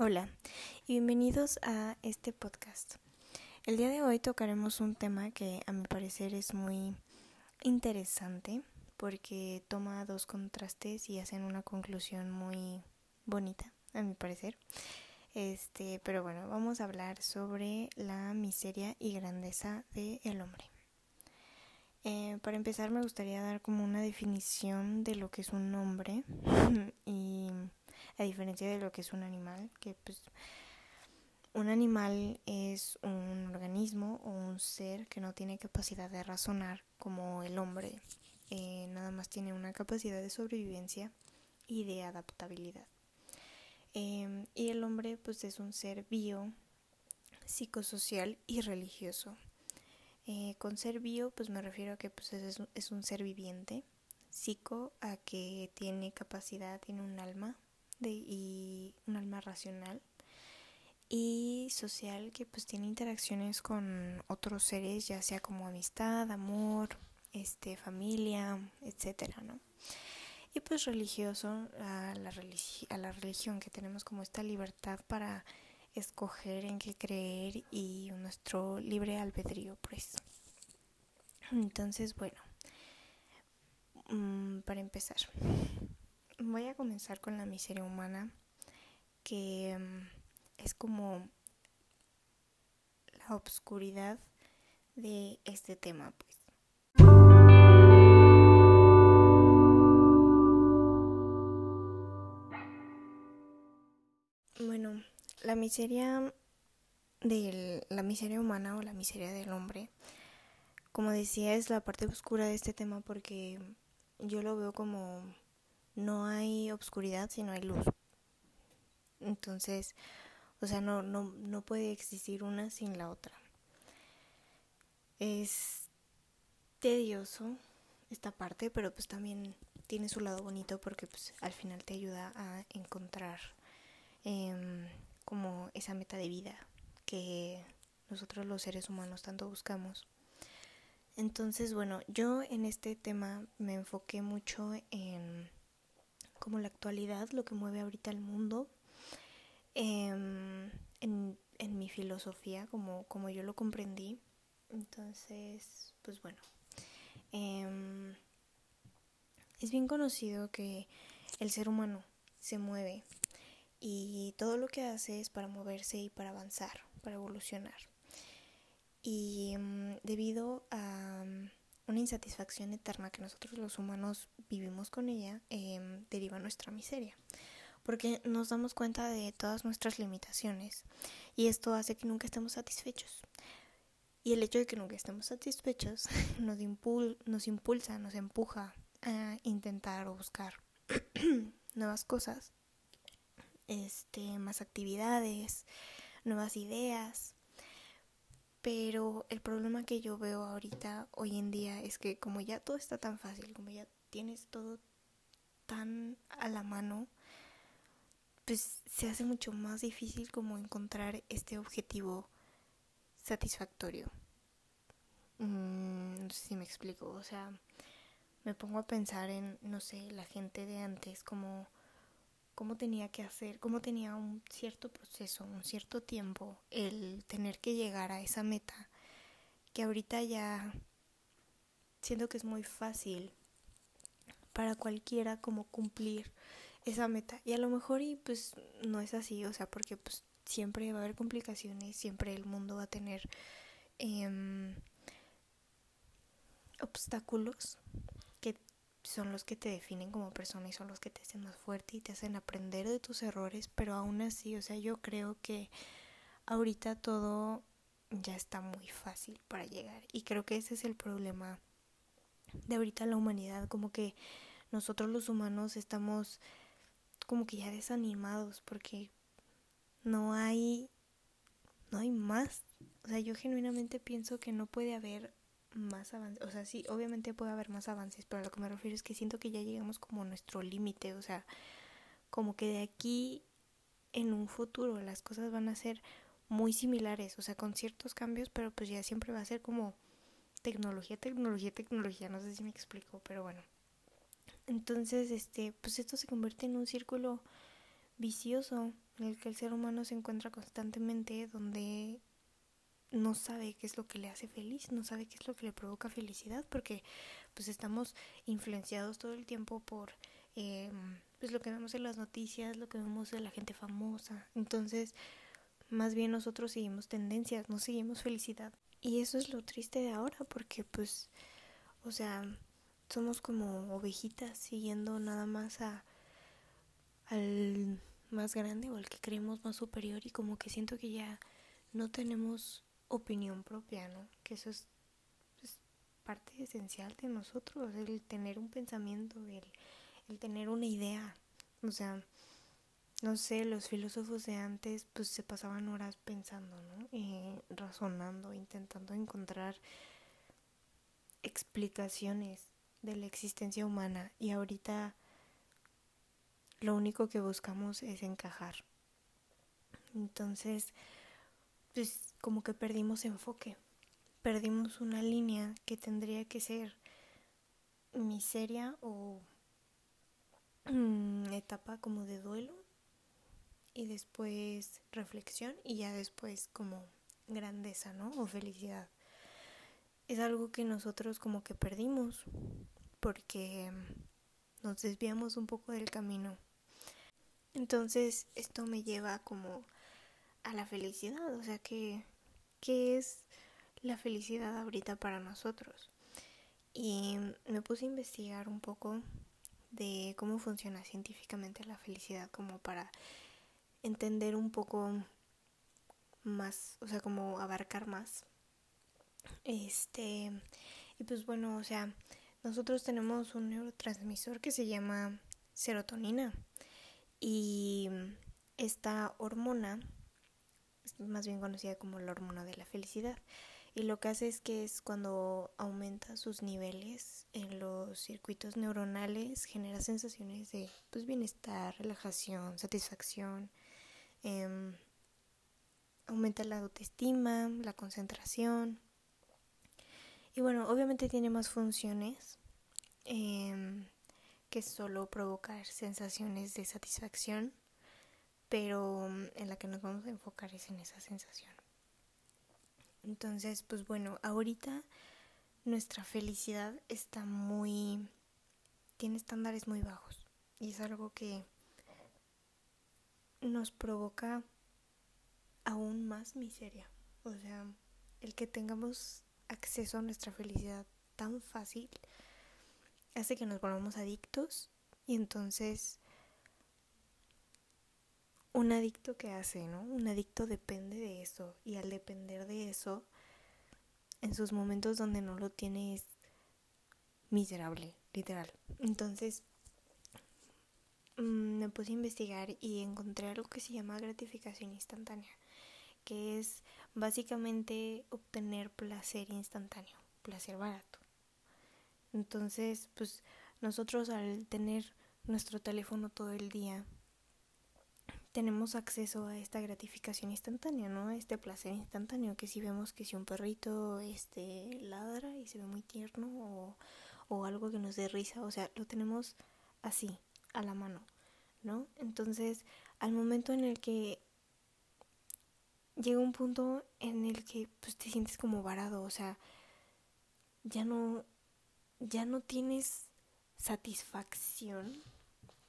Hola y bienvenidos a este podcast. El día de hoy tocaremos un tema que a mi parecer es muy interesante porque toma dos contrastes y hacen una conclusión muy bonita, a mi parecer. Este, pero bueno, vamos a hablar sobre la miseria y grandeza del hombre. Eh, para empezar me gustaría dar como una definición de lo que es un hombre y a diferencia de lo que es un animal, que pues un animal es un organismo o un ser que no tiene capacidad de razonar como el hombre, eh, nada más tiene una capacidad de sobrevivencia y de adaptabilidad. Em, y el hombre pues es un ser bio, psicosocial y religioso. Eh, con ser bio pues me refiero a que pues es, es un ser viviente, psico a que tiene capacidad, tiene un alma, y un alma racional y social que pues tiene interacciones con otros seres ya sea como amistad, amor, este familia, etcétera, ¿no? Y pues religioso a la, a la religión que tenemos como esta libertad para escoger en qué creer y nuestro libre albedrío pues. Entonces, bueno, mm, para empezar, voy a comenzar con la miseria humana, que mm, es como la obscuridad de este tema, pues. Bueno, la miseria de la miseria humana o la miseria del hombre, como decía, es la parte oscura de este tema porque yo lo veo como no hay obscuridad, sino hay luz. Entonces, o sea, no, no, no puede existir una sin la otra. Es tedioso esta parte, pero pues también tiene su lado bonito porque pues al final te ayuda a encontrar em, como esa meta de vida que nosotros los seres humanos tanto buscamos. Entonces, bueno, yo en este tema me enfoqué mucho en como la actualidad, lo que mueve ahorita el mundo, em, en, mi filosofía, como, como yo lo comprendí. Entonces, pues bueno, em, es bien conocido que el ser humano se mueve y todo lo que hace es para moverse y para avanzar, para evolucionar. Y em, debido a una insatisfacción eterna que nosotros los humanos vivimos con ella, eh, deriva nuestra miseria. Porque nos damos cuenta de todas nuestras limitaciones y esto hace que nunca estemos satisfechos. Y el hecho de que nunca estemos satisfechos nos, nos impulsa, nos empuja a intentar o buscar nuevas cosas, este, más actividades, nuevas ideas, pero el problema que yo veo ahorita, hoy en día, es que como ya todo está tan fácil, como ya tienes todo tan a la mano, pues se hace mucho más difícil como encontrar este objetivo satisfactorio. Mm, no sé si me explico, o sea, me pongo a pensar en, no sé, la gente de antes, como cómo tenía que hacer, cómo tenía un cierto proceso, un cierto tiempo el tener que llegar a esa meta, que ahorita ya siento que es muy fácil para cualquiera como cumplir esa meta. Y a lo mejor y pues no es así, o sea, porque pues siempre va a haber complicaciones, siempre el mundo va a tener eh, obstáculos son los que te definen como persona y son los que te hacen más fuerte y te hacen aprender de tus errores, pero aún así, o sea, yo creo que ahorita todo ya está muy fácil para llegar y creo que ese es el problema de ahorita la humanidad, como que nosotros los humanos estamos como que ya desanimados porque no hay no hay más. O sea, yo genuinamente pienso que no puede haber más avances, o sea, sí, obviamente puede haber más avances, pero a lo que me refiero es que siento que ya llegamos como a nuestro límite, o sea, como que de aquí en un futuro las cosas van a ser muy similares, o sea, con ciertos cambios, pero pues ya siempre va a ser como tecnología, tecnología, tecnología, no sé si me explico, pero bueno. Entonces, este, pues esto se convierte en un círculo vicioso en el que el ser humano se encuentra constantemente donde no sabe qué es lo que le hace feliz, no sabe qué es lo que le provoca felicidad, porque pues estamos influenciados todo el tiempo por eh, pues lo que vemos en las noticias, lo que vemos de la gente famosa. Entonces, más bien nosotros seguimos tendencias, no seguimos felicidad. Y eso es lo triste de ahora, porque pues, o sea, somos como ovejitas siguiendo nada más a al más grande o al que creemos más superior y como que siento que ya no tenemos opinión propia, ¿no? Que eso es, parte esencial de nosotros, el tener un pensamiento, el, el tener una idea. O sea, no sé, los filósofos de antes pues se pasaban horas pensando, ¿no? Eh, razonando, intentando encontrar explicaciones de la existencia humana y ahorita lo único que buscamos es encajar. Entonces, pues como que perdimos enfoque, perdimos una línea que tendría que ser miseria o mm, etapa como de duelo y después reflexión y ya después como grandeza, ¿no? O felicidad. Es algo que nosotros como que perdimos porque nos desviamos un poco del camino. Entonces esto me lleva como a la felicidad, o sea que qué es la felicidad ahorita para nosotros. Y me puse a investigar un poco de cómo funciona científicamente la felicidad como para entender un poco más, o sea, como abarcar más. Este, y pues bueno, o sea, nosotros tenemos un neurotransmisor que se llama serotonina y esta hormona es más bien conocida como la hormona de la felicidad y lo que hace es que es cuando aumenta sus niveles en los circuitos neuronales genera sensaciones de pues bienestar, relajación, satisfacción, Em, aumenta la autoestima, la concentración. Y bueno, obviamente tiene más funciones em, que solo provocar sensaciones de satisfacción, pero mm, en la que nos vamos a enfocar es en esa sensación. Entonces, pues bueno, ahorita nuestra felicidad está muy... tiene estándares muy bajos y es algo que nos provoca aún más miseria. O sea, el que tengamos acceso a nuestra felicidad tan fácil hace que nos volvamos adictos y entonces un adicto que hace, ¿no? Un adicto depende de eso y al depender de eso, en sus momentos donde no lo tiene es miserable, literal. Entonces, Mm, me puse a investigar y encontré algo que se llama gratificación instantánea, que es básicamente obtener placer instantáneo, placer barato. Entonces, pues nosotros al tener nuestro teléfono todo el día, tenemos acceso a esta gratificación instantánea, ¿no? A este placer instantáneo, que si vemos que si un perrito este ladra y se ve muy tierno o, o algo que nos dé risa, o sea, lo tenemos así, a la mano, ¿no? Entonces, al momento en el que llega un punto en el que pues te sientes como varado, o sea, ya no ya no tienes satisfacción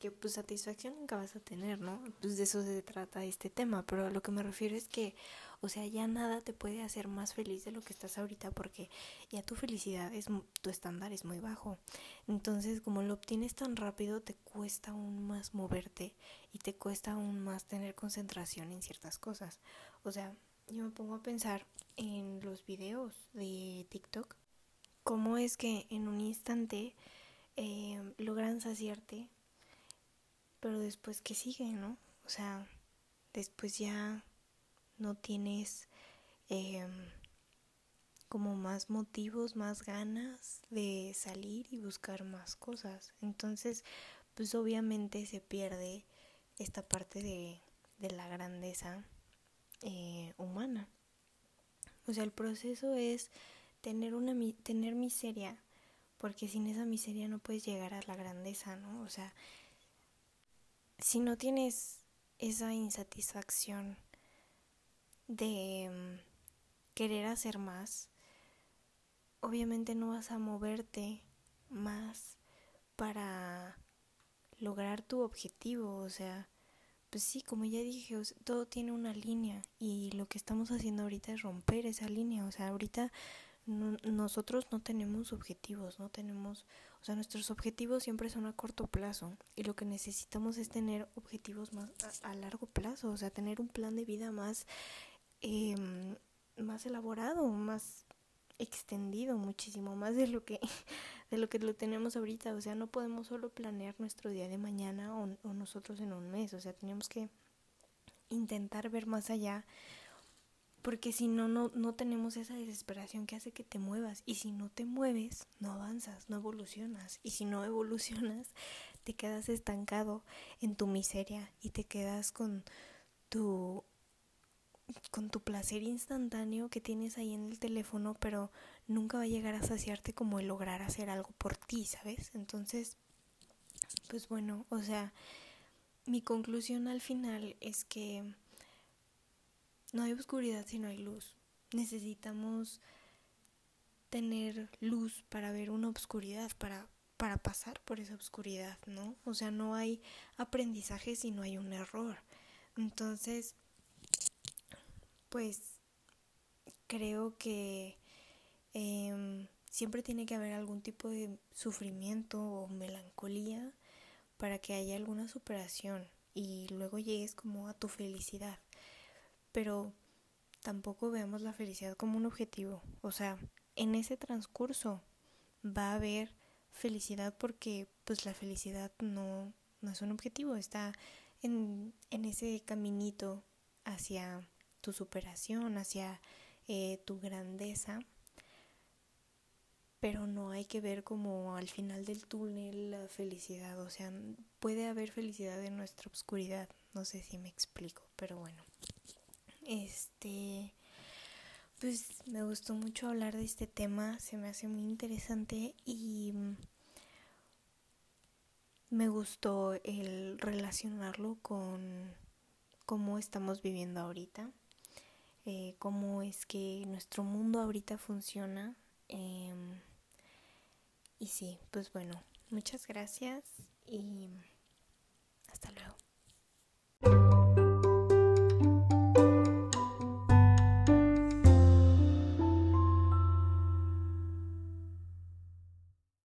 que pues satisfacción nunca vas a tener, ¿no? Pues de eso se trata este tema, pero lo que me refiero es que, o sea, ya nada te puede hacer más feliz de lo que estás ahorita porque ya tu felicidad es, tu estándar es muy bajo. Entonces, como lo obtienes tan rápido, te cuesta aún más moverte y te cuesta aún más tener concentración en ciertas cosas. O sea, yo me pongo a pensar en los videos de TikTok, cómo es que en un instante eh, logran saciarte pero después que sigue, ¿no? O sea, después ya no tienes em, como más motivos, más ganas de salir y buscar más cosas. Entonces, pues obviamente se pierde esta parte de, de la grandeza eh, humana. O sea, el proceso es tener una tener miseria, porque sin esa miseria no puedes llegar a la grandeza, ¿no? O sea, si no tienes esa insatisfacción de mm, querer hacer más, obviamente no vas a moverte más para lograr tu objetivo, o sea, pues sí, como ya dije, todo tiene una línea y lo que estamos haciendo ahorita es romper esa línea, o sea, ahorita nosotros no tenemos objetivos, no tenemos, o sea, nuestros objetivos siempre son a corto plazo y lo que necesitamos es tener objetivos más a, largo plazo, o sea, tener un plan de vida más, em, más elaborado, más extendido, muchísimo más de lo que de lo que lo tenemos ahorita, o sea, no podemos solo planear nuestro día de mañana o nosotros en un mes, o sea, tenemos que intentar ver más allá porque si no, no, no tenemos esa desesperación que hace que te muevas. Y si no te mueves, no avanzas, no evolucionas. Y si no evolucionas, te quedas estancado en tu miseria y te quedas con tu con tu placer instantáneo que tienes ahí en el teléfono, pero nunca va a llegar a saciarte como el lograr hacer algo por ti, ¿sabes? Entonces, pues bueno, o sea, mi conclusión al final es que no hay oscuridad si no hay luz. Necesitamos tener luz para ver una oscuridad, para, para pasar por esa oscuridad, ¿no? O sea, no hay aprendizaje si no hay un error. Entonces, pues creo que em, siempre tiene que haber algún tipo de sufrimiento o melancolía para que haya alguna superación y luego llegues como a tu felicidad pero tampoco vemos la felicidad como un objetivo. O sea, en ese transcurso va a haber felicidad porque pues la felicidad no, no es un objetivo, está en, en ese caminito hacia tu superación, hacia eh, tu grandeza, pero no hay que ver como al final del túnel la felicidad, o sea, puede haber felicidad en nuestra oscuridad, no sé si me explico, pero bueno. Este, pues me gustó mucho hablar de este tema, se me hace muy interesante y me gustó el relacionarlo con cómo estamos viviendo ahorita, eh, cómo es que nuestro mundo ahorita funciona. Em, y sí, pues bueno, muchas gracias y hasta luego.